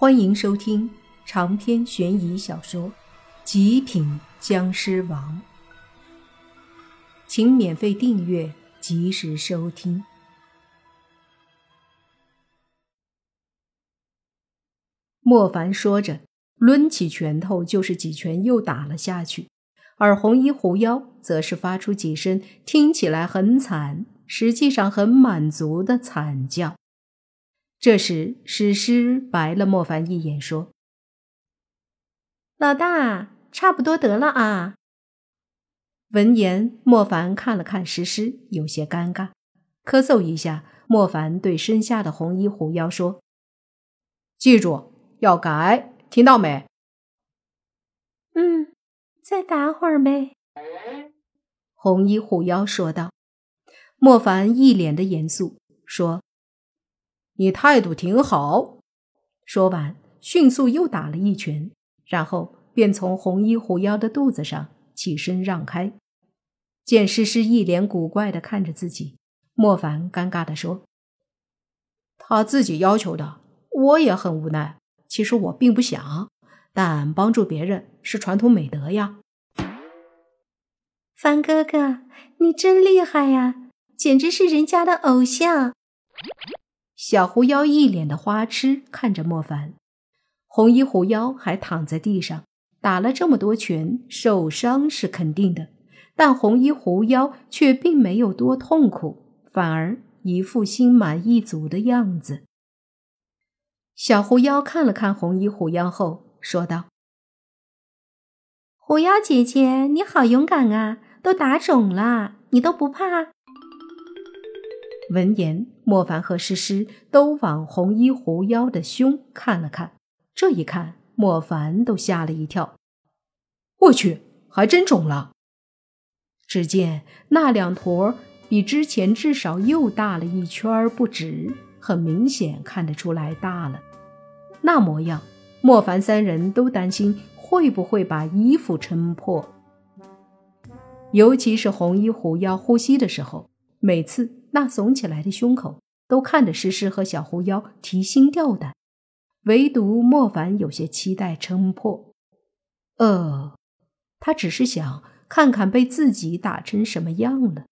欢迎收听长篇悬疑小说《极品僵尸王》，请免费订阅，及时收听。莫凡说着，抡起拳头就是几拳，又打了下去。而红衣狐妖则是发出几声听起来很惨，实际上很满足的惨叫。这时，诗诗白了莫凡一眼，说：“老大，差不多得了啊。”闻言，莫凡看了看诗诗，有些尴尬，咳嗽一下。莫凡对身下的红衣狐妖说：“记住要改，听到没？”“嗯，再打会儿呗。”红衣狐妖说道。莫凡一脸的严肃说。你态度挺好。说完，迅速又打了一拳，然后便从红衣狐妖的肚子上起身让开。见诗诗一脸古怪的看着自己，莫凡尴尬的说：“他自己要求的，我也很无奈。其实我并不想，但帮助别人是传统美德呀。”凡哥哥，你真厉害呀，简直是人家的偶像。小狐妖一脸的花痴看着莫凡，红衣狐妖还躺在地上，打了这么多拳，受伤是肯定的，但红衣狐妖却并没有多痛苦，反而一副心满意足的样子。小狐妖看了看红衣狐妖后，说道：“狐妖姐姐，你好勇敢啊！都打肿了，你都不怕？”闻言，莫凡和诗诗都往红衣狐妖的胸看了看。这一看，莫凡都吓了一跳。我去，还真肿了！只见那两坨比之前至少又大了一圈不止，很明显看得出来大了。那模样，莫凡三人都担心会不会把衣服撑破。尤其是红衣狐妖呼吸的时候，每次。那耸起来的胸口都看着诗诗和小狐妖提心吊胆，唯独莫凡有些期待撑破。呃，他只是想看看被自己打成什么样了。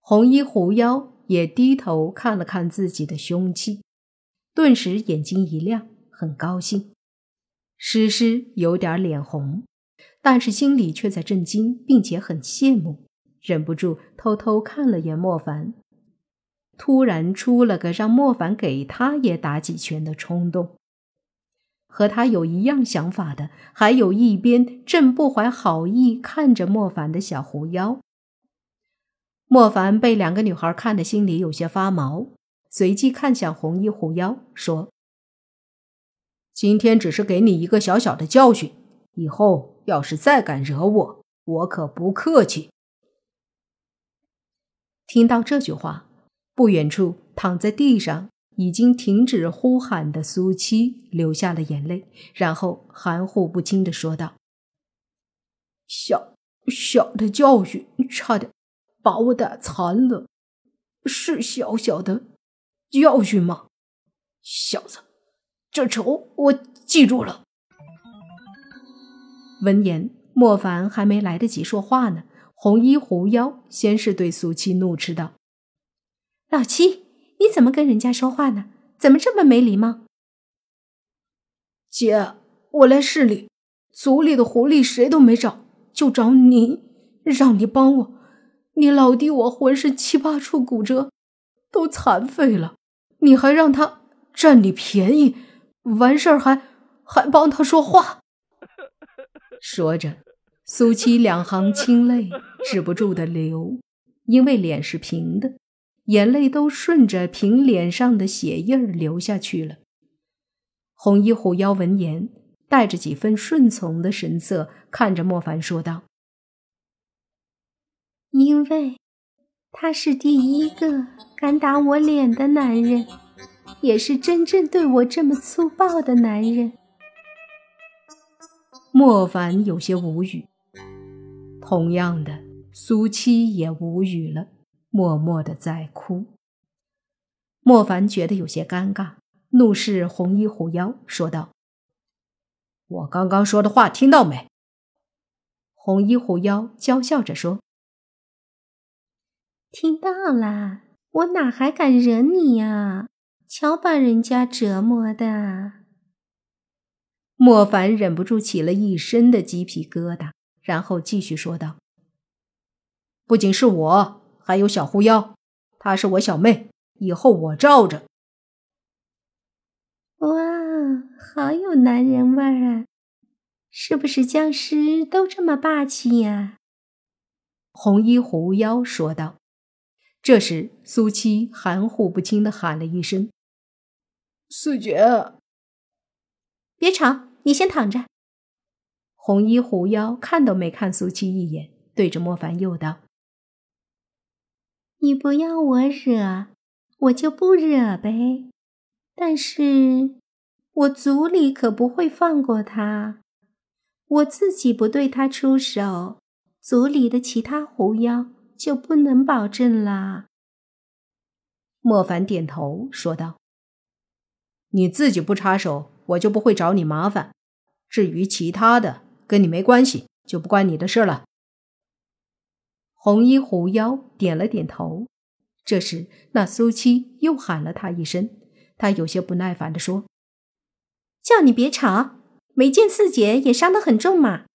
红衣狐妖也低头看了看自己的凶器，顿时眼睛一亮，很高兴。诗诗有点脸红，但是心里却在震惊，并且很羡慕。忍不住偷偷看了眼莫凡，突然出了个让莫凡给他也打几拳的冲动。和他有一样想法的，还有一边正不怀好意看着莫凡的小狐妖。莫凡被两个女孩看得心里有些发毛，随即看向红衣狐妖，说：“今天只是给你一个小小的教训，以后要是再敢惹我，我可不客气。”听到这句话，不远处躺在地上已经停止呼喊的苏七流下了眼泪，然后含糊不清的说道：“小小的教训，差点把我打残了，是小小的教训吗？小子，这仇我记住了。”闻言，莫凡还没来得及说话呢。红衣狐妖先是对苏七怒斥道：“老七，你怎么跟人家说话呢？怎么这么没礼貌？”姐，我来市里，族里的狐狸谁都没找，就找你，让你帮我。你老弟我浑身七八处骨折，都残废了，你还让他占你便宜，完事儿还还帮他说话。说着。苏七两行清泪止不住的流，因为脸是平的，眼泪都顺着平脸上的血印儿流下去了。红衣狐妖闻言，带着几分顺从的神色看着莫凡说道：“因为他是第一个敢打我脸的男人，也是真正对我这么粗暴的男人。”莫凡有些无语。同样的，苏七也无语了，默默的在哭。莫凡觉得有些尴尬，怒视红衣狐妖，说道：“我刚刚说的话听到没？”红衣狐妖娇笑着说：“听到啦，我哪还敢惹你呀？瞧把人家折磨的！”莫凡忍不住起了一身的鸡皮疙瘩，然后继续说道：“不仅是我，还有小狐妖，她是我小妹，以后我罩着。”哇，好有男人味儿啊！是不是僵尸都这么霸气呀？红衣狐妖说道。这时，苏七含糊不清的喊了一声：“四姐，别吵，你先躺着。”红衣狐妖看都没看苏七一眼，对着莫凡又道：“你不要我惹，我就不惹呗。但是，我族里可不会放过他。”我自己不对他出手，族里的其他狐妖就不能保证啦。莫凡点头说道：“你自己不插手，我就不会找你麻烦。至于其他的，跟你没关系，就不关你的事了。”红衣狐妖点了点头。这时，那苏七又喊了他一声，他有些不耐烦地说：“叫你别吵。”没见四姐也伤得很重嘛。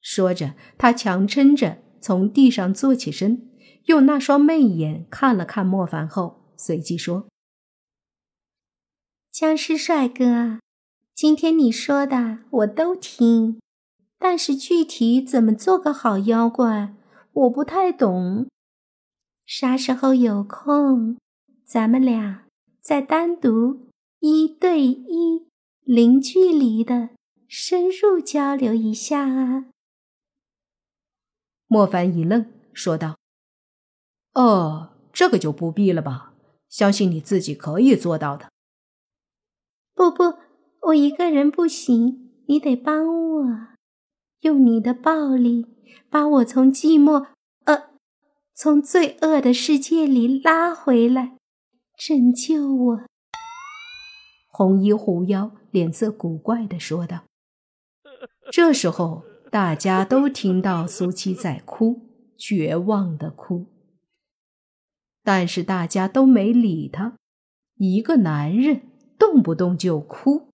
说着，他强撑着从地上坐起身，用那双媚眼看了看莫凡后，随即说：“僵尸帅哥，今天你说的我都听，但是具体怎么做个好妖怪，我不太懂。啥时候有空，咱们俩再单独一对一。”零距离的深入交流一下啊！莫凡一愣，说道：“哦，这个就不必了吧？相信你自己可以做到的。”不不，我一个人不行，你得帮我，用你的暴力把我从寂寞，呃，从罪恶的世界里拉回来，拯救我。红衣狐妖脸色古怪的说道：“这时候，大家都听到苏七在哭，绝望的哭。但是大家都没理他。一个男人动不动就哭。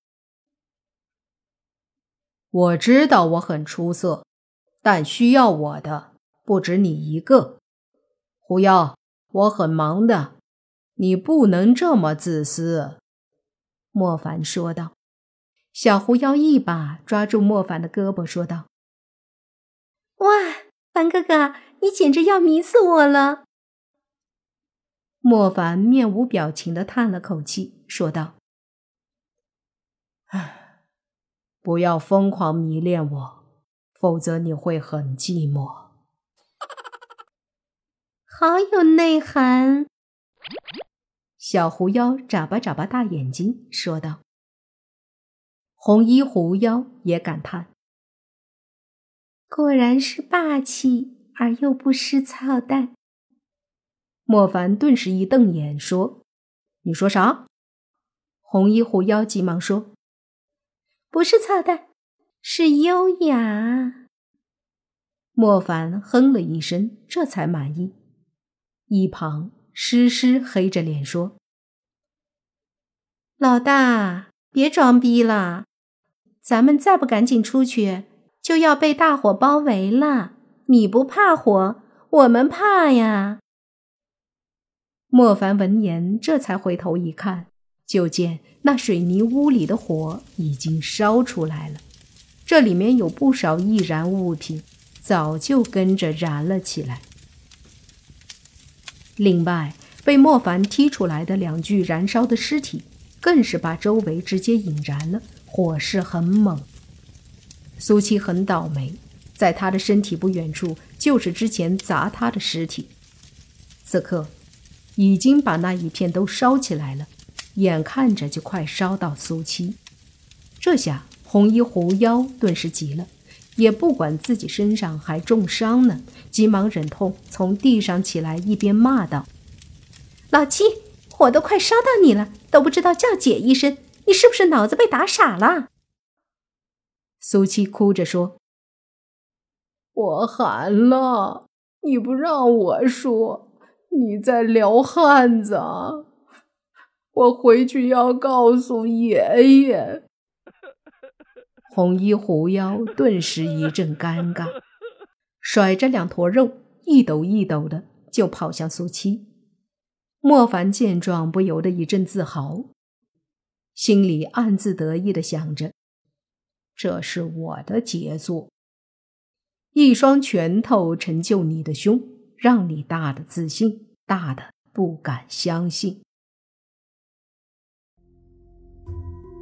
我知道我很出色，但需要我的不止你一个。狐妖，我很忙的，你不能这么自私。”莫凡说道：“小狐妖一把抓住莫凡的胳膊，说道：‘哇，凡哥哥，你简直要迷死我了！’”莫凡面无表情的叹了口气，说道：“不要疯狂迷恋我，否则你会很寂寞。”好有内涵。小狐妖眨巴眨巴大眼睛，说道：“红衣狐妖也感叹，果然是霸气而又不失操蛋。”莫凡顿时一瞪眼，说：“你说啥？”红衣狐妖急忙说：“不是操蛋，是优雅。”莫凡哼了一声，这才满意。一旁。诗诗黑着脸说：“老大，别装逼了，咱们再不赶紧出去，就要被大火包围了。你不怕火，我们怕呀。”莫凡闻言，这才回头一看，就见那水泥屋里的火已经烧出来了，这里面有不少易燃物品，早就跟着燃了起来。另外，被莫凡踢出来的两具燃烧的尸体，更是把周围直接引燃了，火势很猛。苏七很倒霉，在他的身体不远处就是之前砸他的尸体，此刻已经把那一片都烧起来了，眼看着就快烧到苏七。这下红衣狐妖顿时急了。也不管自己身上还重伤呢，急忙忍痛从地上起来，一边骂道：“老七，火都快烧到你了，都不知道叫姐一声，你是不是脑子被打傻了？苏七哭着说：“我喊了，你不让我说，你在撩汉子。我回去要告诉爷爷。”红衣狐妖顿时一阵尴尬，甩着两坨肉，一抖一抖的就跑向苏七。莫凡见状，不由得一阵自豪，心里暗自得意的想着。这是我的杰作，一双拳头成就你的胸，让你大的自信，大的不敢相信。